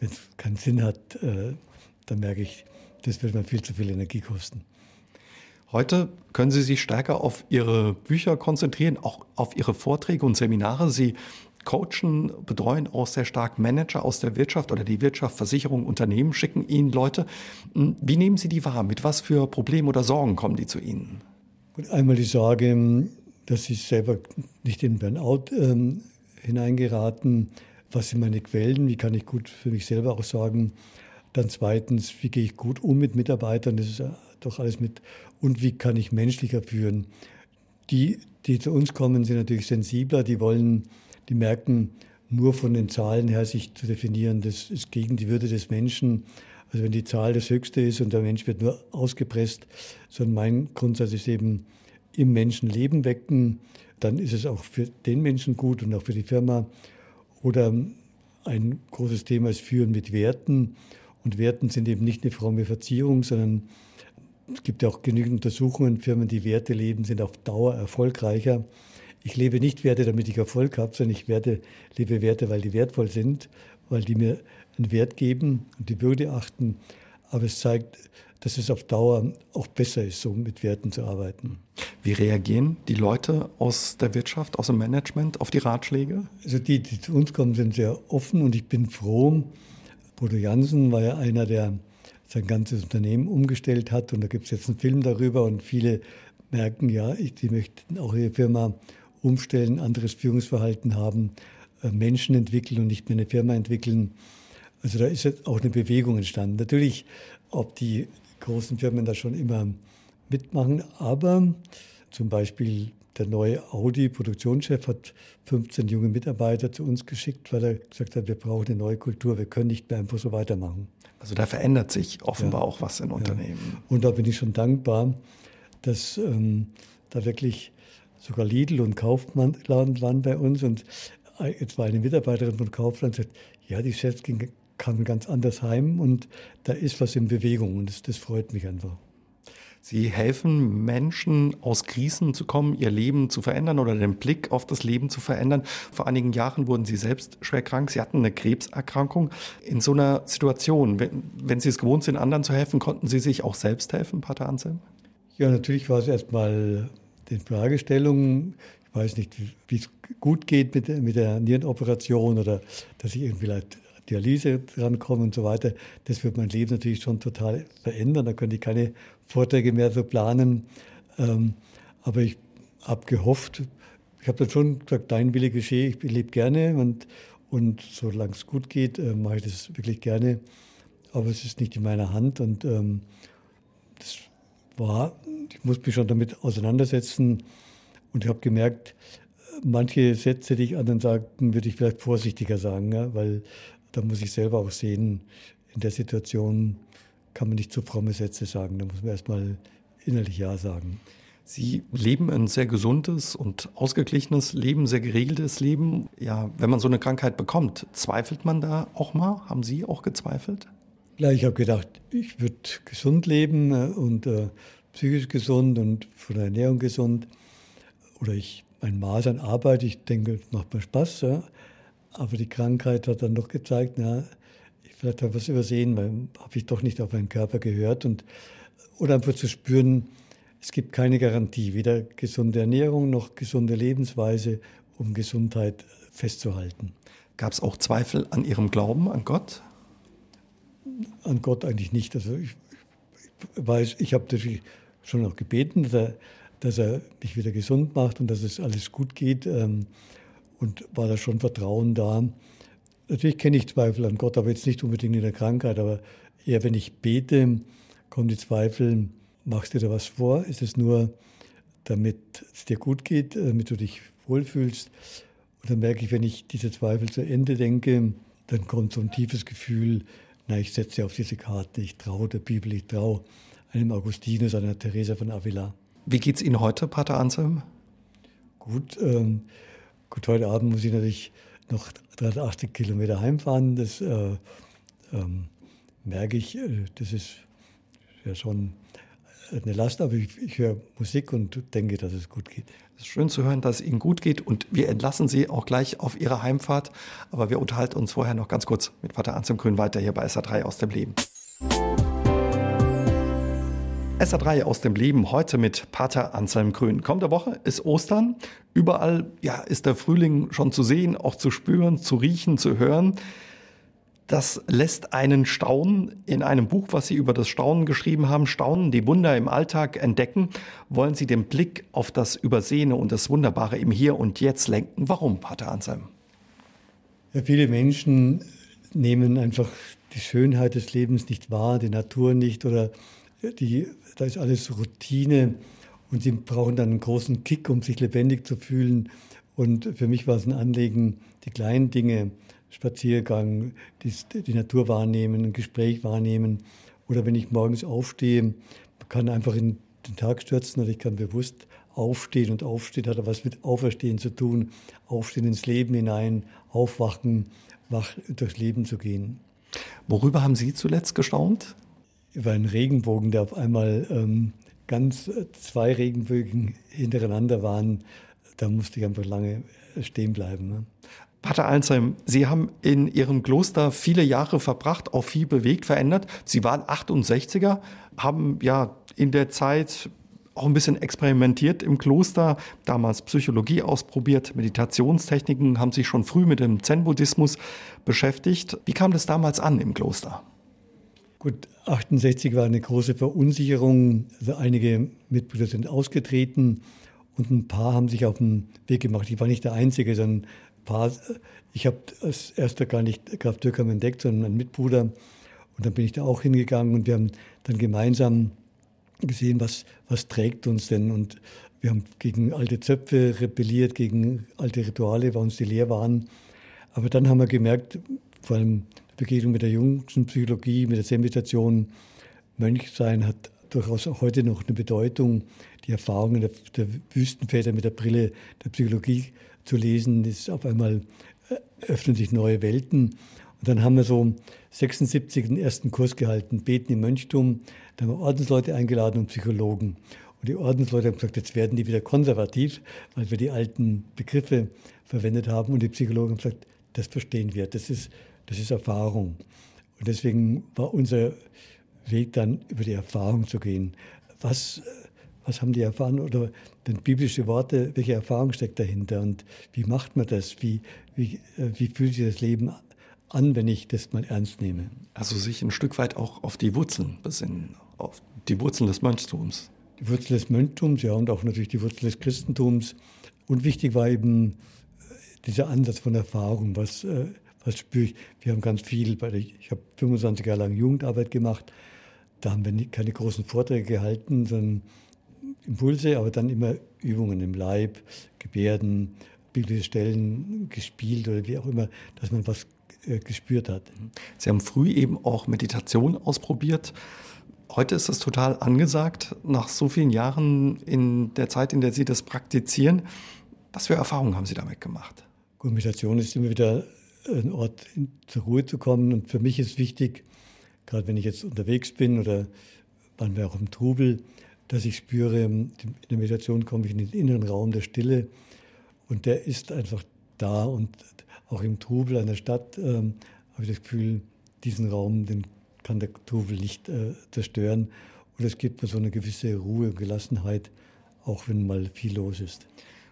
wenn es keinen Sinn hat, äh, dann merke ich, das wird mir viel zu viel Energie kosten. Heute können Sie sich stärker auf Ihre Bücher konzentrieren, auch auf Ihre Vorträge und Seminare. Sie coachen, betreuen auch sehr stark Manager aus der Wirtschaft oder die Wirtschaft, Versicherung, Unternehmen schicken Ihnen Leute. Hm, wie nehmen Sie die wahr? Mit was für Problemen oder Sorgen kommen die zu Ihnen? Und einmal die Sorge, dass sie selber nicht in Burnout ähm, hineingeraten. Was sind meine Quellen? Wie kann ich gut für mich selber auch sorgen? Dann zweitens, wie gehe ich gut um mit Mitarbeitern? Das ist doch alles mit. Und wie kann ich menschlicher führen? Die, die zu uns kommen, sind natürlich sensibler. Die wollen die merken, nur von den Zahlen her sich zu definieren, das ist gegen die Würde des Menschen. Also wenn die Zahl das Höchste ist und der Mensch wird nur ausgepresst, sondern mein Grundsatz ist eben im Menschen Leben wecken, dann ist es auch für den Menschen gut und auch für die Firma. Oder ein großes Thema ist Führen mit Werten. Und Werten sind eben nicht eine fromme Verzierung, sondern es gibt ja auch genügend Untersuchungen, Firmen, die Werte leben, sind auf Dauer erfolgreicher ich lebe nicht Werte, damit ich Erfolg habe, sondern ich werte, lebe Werte, weil die wertvoll sind, weil die mir einen Wert geben und die Würde achten. Aber es zeigt, dass es auf Dauer auch besser ist, so mit Werten zu arbeiten. Wie reagieren die Leute aus der Wirtschaft, aus dem Management auf die Ratschläge? Also die, die zu uns kommen, sind sehr offen und ich bin froh. Bodo Jansen war ja einer, der sein ganzes Unternehmen umgestellt hat und da gibt es jetzt einen Film darüber und viele merken, ja, die möchten auch ihre Firma umstellen, anderes Führungsverhalten haben, äh, Menschen entwickeln und nicht mehr eine Firma entwickeln. Also da ist jetzt auch eine Bewegung entstanden. Natürlich, ob die großen Firmen da schon immer mitmachen, aber zum Beispiel der neue Audi-Produktionschef hat 15 junge Mitarbeiter zu uns geschickt, weil er gesagt hat, wir brauchen eine neue Kultur, wir können nicht mehr einfach so weitermachen. Also da verändert sich offenbar ja. auch was in Unternehmen. Ja. Und da bin ich schon dankbar, dass ähm, da wirklich sogar Lidl und Kaufland waren bei uns und jetzt war eine Mitarbeiterin von Kaufland sagt, ja, die Schätzchen kamen ganz anders heim und da ist was in Bewegung und das, das freut mich einfach. Sie helfen Menschen aus Krisen zu kommen, ihr Leben zu verändern oder den Blick auf das Leben zu verändern. Vor einigen Jahren wurden Sie selbst schwer krank. Sie hatten eine Krebserkrankung. In so einer Situation, wenn, wenn Sie es gewohnt sind, anderen zu helfen, konnten Sie sich auch selbst helfen, Pater Anselm? Ja, natürlich war es erstmal die Fragestellung. Ich weiß nicht, wie es gut geht mit, mit der Nierenoperation oder dass ich irgendwie halt Dialyse drankomme und so weiter. Das wird mein Leben natürlich schon total verändern. Da könnte ich keine Vorträge mehr so planen. Ähm, aber ich habe gehofft, ich habe dann schon gesagt, dein Wille geschehe, ich lebe gerne und, und solange es gut geht, äh, mache ich das wirklich gerne. Aber es ist nicht in meiner Hand und ähm, das war, ich muss mich schon damit auseinandersetzen und ich habe gemerkt, manche Sätze, die ich anderen sagten, würde ich vielleicht vorsichtiger sagen, ja, weil da muss ich selber auch sehen, in der Situation kann man nicht zu fromme Sätze sagen, da muss man erstmal innerlich Ja sagen. Sie leben ein sehr gesundes und ausgeglichenes Leben, sehr geregeltes Leben. Ja, wenn man so eine Krankheit bekommt, zweifelt man da auch mal? Haben Sie auch gezweifelt? Ja, ich habe gedacht, ich würde gesund leben äh, und äh, psychisch gesund und von der Ernährung gesund. Oder ich ein Maß an Arbeit, ich denke, es macht mir Spaß. Ja. Aber die Krankheit hat dann doch gezeigt, na, vielleicht habe ich was übersehen, weil habe ich doch nicht auf meinen Körper gehört. Und, oder einfach zu spüren, es gibt keine Garantie, weder gesunde Ernährung noch gesunde Lebensweise, um Gesundheit festzuhalten. Gab es auch Zweifel an Ihrem Glauben an Gott? An Gott eigentlich nicht. Also ich, ich weiß, ich habe natürlich schon auch gebeten, dass er, dass er, mich wieder gesund macht und dass es alles gut geht. Ähm, und war da schon Vertrauen da. Natürlich kenne ich Zweifel an Gott, aber jetzt nicht unbedingt in der Krankheit, aber eher wenn ich bete, kommen die Zweifel, machst du dir was vor? Ist es nur, damit es dir gut geht, damit du dich wohlfühlst? Und dann merke ich, wenn ich diese Zweifel zu Ende denke, dann kommt so ein tiefes Gefühl, na, ich setze auf diese Karte, ich traue der Bibel, ich traue einem Augustinus, einer Teresa von Avila. Wie geht es Ihnen heute, Pater Anselm? Gut, ähm, gut, heute Abend muss ich natürlich noch 380 Kilometer heimfahren. Das äh, ähm, merke ich, äh, das ist ja schon eine Last, aber ich, ich höre Musik und denke, dass es gut geht. Es ist schön zu hören, dass es Ihnen gut geht und wir entlassen Sie auch gleich auf Ihre Heimfahrt. Aber wir unterhalten uns vorher noch ganz kurz mit Pater Anselm Grün weiter hier bei SA3 aus dem Leben. SA3 aus dem Leben heute mit Pater Anselm Grün. Kommende Woche ist Ostern. Überall ja, ist der Frühling schon zu sehen, auch zu spüren, zu riechen, zu hören. Das lässt einen staunen. In einem Buch, was Sie über das Staunen geschrieben haben, Staunen, die Wunder im Alltag entdecken, wollen Sie den Blick auf das Übersehene und das Wunderbare im Hier und Jetzt lenken. Warum, Pater Anselm? Ja, viele Menschen nehmen einfach die Schönheit des Lebens nicht wahr, die Natur nicht oder die, da ist alles Routine und sie brauchen dann einen großen Kick, um sich lebendig zu fühlen. Und für mich war es ein Anliegen, die kleinen Dinge, Spaziergang, die, die Natur wahrnehmen, ein Gespräch wahrnehmen. Oder wenn ich morgens aufstehe, kann einfach in den Tag stürzen oder ich kann bewusst aufstehen. Und aufstehen hat was mit Auferstehen zu tun. Aufstehen ins Leben hinein, aufwachen, wach durchs Leben zu gehen. Worüber haben Sie zuletzt gestaunt? Über einen Regenbogen, der auf einmal ähm, ganz äh, zwei Regenbögen hintereinander waren. Da musste ich einfach lange stehen bleiben. Ne? Pater Alsheim, Sie haben in Ihrem Kloster viele Jahre verbracht, auch viel bewegt, verändert. Sie waren 68er, haben ja in der Zeit auch ein bisschen experimentiert im Kloster, damals Psychologie ausprobiert, Meditationstechniken, haben sich schon früh mit dem Zen-Buddhismus beschäftigt. Wie kam das damals an im Kloster? Gut, 68 war eine große Verunsicherung. Also einige Mitbrüder sind ausgetreten und ein paar haben sich auf den Weg gemacht. Ich war nicht der Einzige, sondern ein paar. Ich habe als erster gar nicht Graf Dürkheim entdeckt, sondern ein Mitbruder. Und dann bin ich da auch hingegangen und wir haben dann gemeinsam gesehen, was, was trägt uns denn. Und wir haben gegen alte Zöpfe rebelliert, gegen alte Rituale, weil uns die leer waren. Aber dann haben wir gemerkt, vor allem Begegnung mit der jüngsten Psychologie, mit der Zen-Meditation. Mönchsein hat durchaus auch heute noch eine Bedeutung. Die Erfahrungen der, der Wüstenväter mit der Brille der Psychologie zu lesen, ist auf einmal äh, öffnen sich neue Welten. Und dann haben wir so 76 den ersten Kurs gehalten, Beten im Mönchtum. Da haben wir Ordensleute eingeladen und Psychologen. Und die Ordensleute haben gesagt, jetzt werden die wieder konservativ, weil wir die alten Begriffe verwendet haben. Und die Psychologen haben gesagt, das verstehen wir, das ist, das ist Erfahrung. Und deswegen war unser Weg dann über die Erfahrung zu gehen. Was, was haben die erfahren? Oder denn biblische Worte, welche Erfahrung steckt dahinter? Und wie macht man das? Wie, wie, äh, wie fühlt sich das Leben an, wenn ich das mal ernst nehme? Also sich ein Stück weit auch auf die Wurzeln besinnen, auf die Wurzeln des Mönchtums die Wurzel des Mönchtums, ja, und auch natürlich die Wurzel des Christentums. Und wichtig war eben äh, dieser Ansatz von Erfahrung, was, was spüre ich. Wir haben ganz viel, der, ich habe 25 Jahre lang Jugendarbeit gemacht, da haben wir nicht, keine großen Vorträge gehalten, sondern Impulse, aber dann immer Übungen im Leib, Gebärden, bildliche Stellen gespielt oder wie auch immer, dass man was äh, gespürt hat. Sie haben früh eben auch Meditation ausprobiert. Heute ist es total angesagt, nach so vielen Jahren in der Zeit, in der Sie das praktizieren. Was für Erfahrungen haben Sie damit gemacht? Gut, Meditation ist immer wieder ein Ort, zur Ruhe zu kommen. Und für mich ist wichtig, gerade wenn ich jetzt unterwegs bin oder manchmal auch im Trubel, dass ich spüre, in der Meditation komme ich in den inneren Raum der Stille und der ist einfach da. Und auch im Trubel einer Stadt ähm, habe ich das Gefühl, diesen Raum, den kann der Trubel nicht äh, zerstören. Und es gibt mir so eine gewisse Ruhe und Gelassenheit, auch wenn mal viel los ist.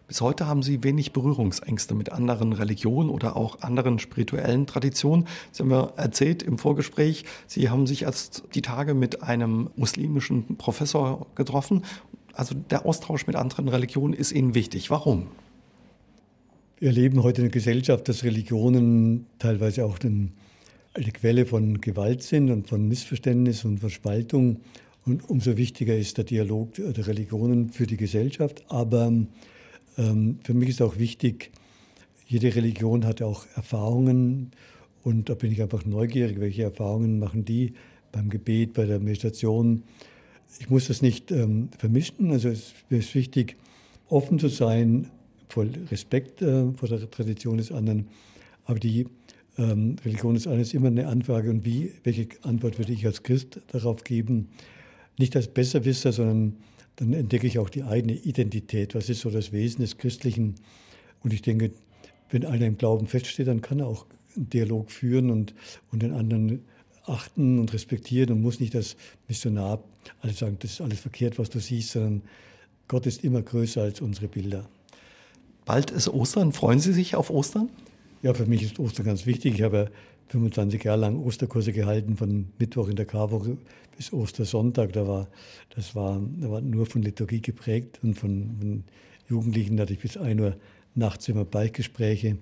Bis heute haben Sie wenig Berührungsängste mit anderen Religionen oder auch anderen spirituellen Traditionen. Sie haben ja erzählt im Vorgespräch, Sie haben sich erst die Tage mit einem muslimischen Professor getroffen. Also der Austausch mit anderen Religionen ist Ihnen wichtig. Warum? Wir erleben heute eine Gesellschaft, dass Religionen teilweise auch den eine Quelle von Gewalt sind und von Missverständnis und Verspaltung. Und umso wichtiger ist der Dialog der Religionen für die Gesellschaft. Aber für mich ist auch wichtig, jede Religion hat auch Erfahrungen. Und da bin ich einfach neugierig, welche Erfahrungen machen die beim Gebet, bei der Meditation. Ich muss das nicht ähm, vermischen. Also es ist wichtig, offen zu sein, voll Respekt äh, vor der Tradition des anderen. Aber die ähm, Religion ist alles immer eine Anfrage und wie, welche Antwort würde ich als Christ darauf geben? Nicht als Besserwisser, sondern dann entdecke ich auch die eigene Identität. Was ist so das Wesen des Christlichen? Und ich denke, wenn einer im Glauben feststeht, dann kann er auch einen Dialog führen und, und den anderen achten und respektieren und muss nicht als Missionar alles sagen, das ist alles verkehrt, was du siehst, sondern Gott ist immer größer als unsere Bilder. Bald ist Ostern. Freuen Sie sich auf Ostern? Ja, für mich ist Ostern ganz wichtig. Ich habe 25 Jahre lang Osterkurse gehalten, von Mittwoch in der Karwoche bis Ostersonntag. Da war, das war, da war nur von Liturgie geprägt und von, von Jugendlichen hatte ich bis 1 Uhr nachts immer Beichtgespräche.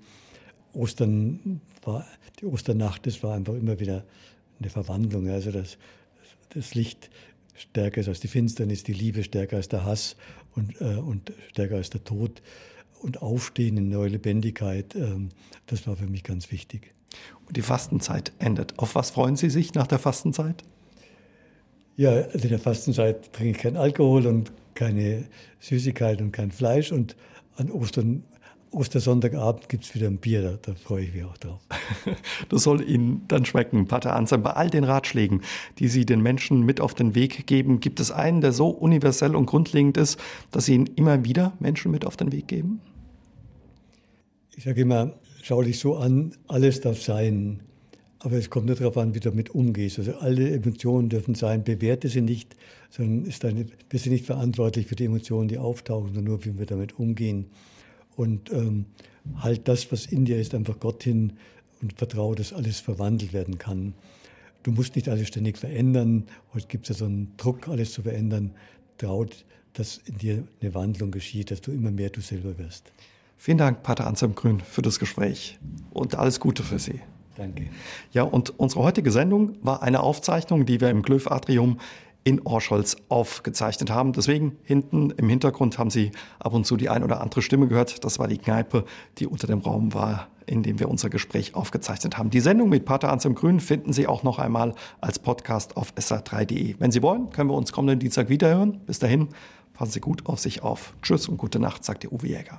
Ostern war, die Osternacht, das war einfach immer wieder eine Verwandlung. Also das, das Licht stärker ist als die Finsternis, die Liebe stärker als der Hass und, äh, und stärker als der Tod und Aufstehen in neue Lebendigkeit, ähm, das war für mich ganz wichtig. Und die Fastenzeit endet. Auf was freuen Sie sich nach der Fastenzeit? Ja, also in der Fastenzeit trinke ich keinen Alkohol und keine Süßigkeit und kein Fleisch. Und an Ostern, Ostersonntagabend gibt es wieder ein Bier, da, da, freue ich mich auch drauf. Das soll Ihnen dann schmecken, Pater Anselm. Bei all den Ratschlägen, die Sie den Menschen mit auf den Weg geben, gibt es einen, der so universell und grundlegend ist, dass Sie ihn immer wieder Menschen mit auf den Weg geben? ich sage immer, schau dich so an, alles darf sein. Aber es kommt nur darauf an, wie du damit umgehst. Also alle Emotionen dürfen sein, bewerte sie nicht, sondern ist deine, bist du nicht verantwortlich für die Emotionen, die auftauchen, sondern nur, wie wir damit umgehen. Und ähm, halt das, was in dir ist, einfach Gott hin und vertraue, dass alles verwandelt werden kann. Du musst nicht alles ständig verändern. Heute gibt es ja so einen Druck, alles zu verändern. Traut, dass in dir eine Wandlung geschieht, dass du immer mehr du selber wirst. Vielen Dank, Pater Anselm Grün, für das Gespräch und alles Gute für Sie. Danke. Ja, und unsere heutige Sendung war eine Aufzeichnung, die wir im Glöf Atrium in Orscholz aufgezeichnet haben. Deswegen hinten im Hintergrund haben Sie ab und zu die ein oder andere Stimme gehört. Das war die Kneipe, die unter dem Raum war, in dem wir unser Gespräch aufgezeichnet haben. Die Sendung mit Pater Anselm Grün finden Sie auch noch einmal als Podcast auf sr3.de. Wenn Sie wollen, können wir uns kommenden Dienstag wiederhören. Bis dahin, passen Sie gut auf sich auf. Tschüss und gute Nacht, sagt der Uwe Jäger.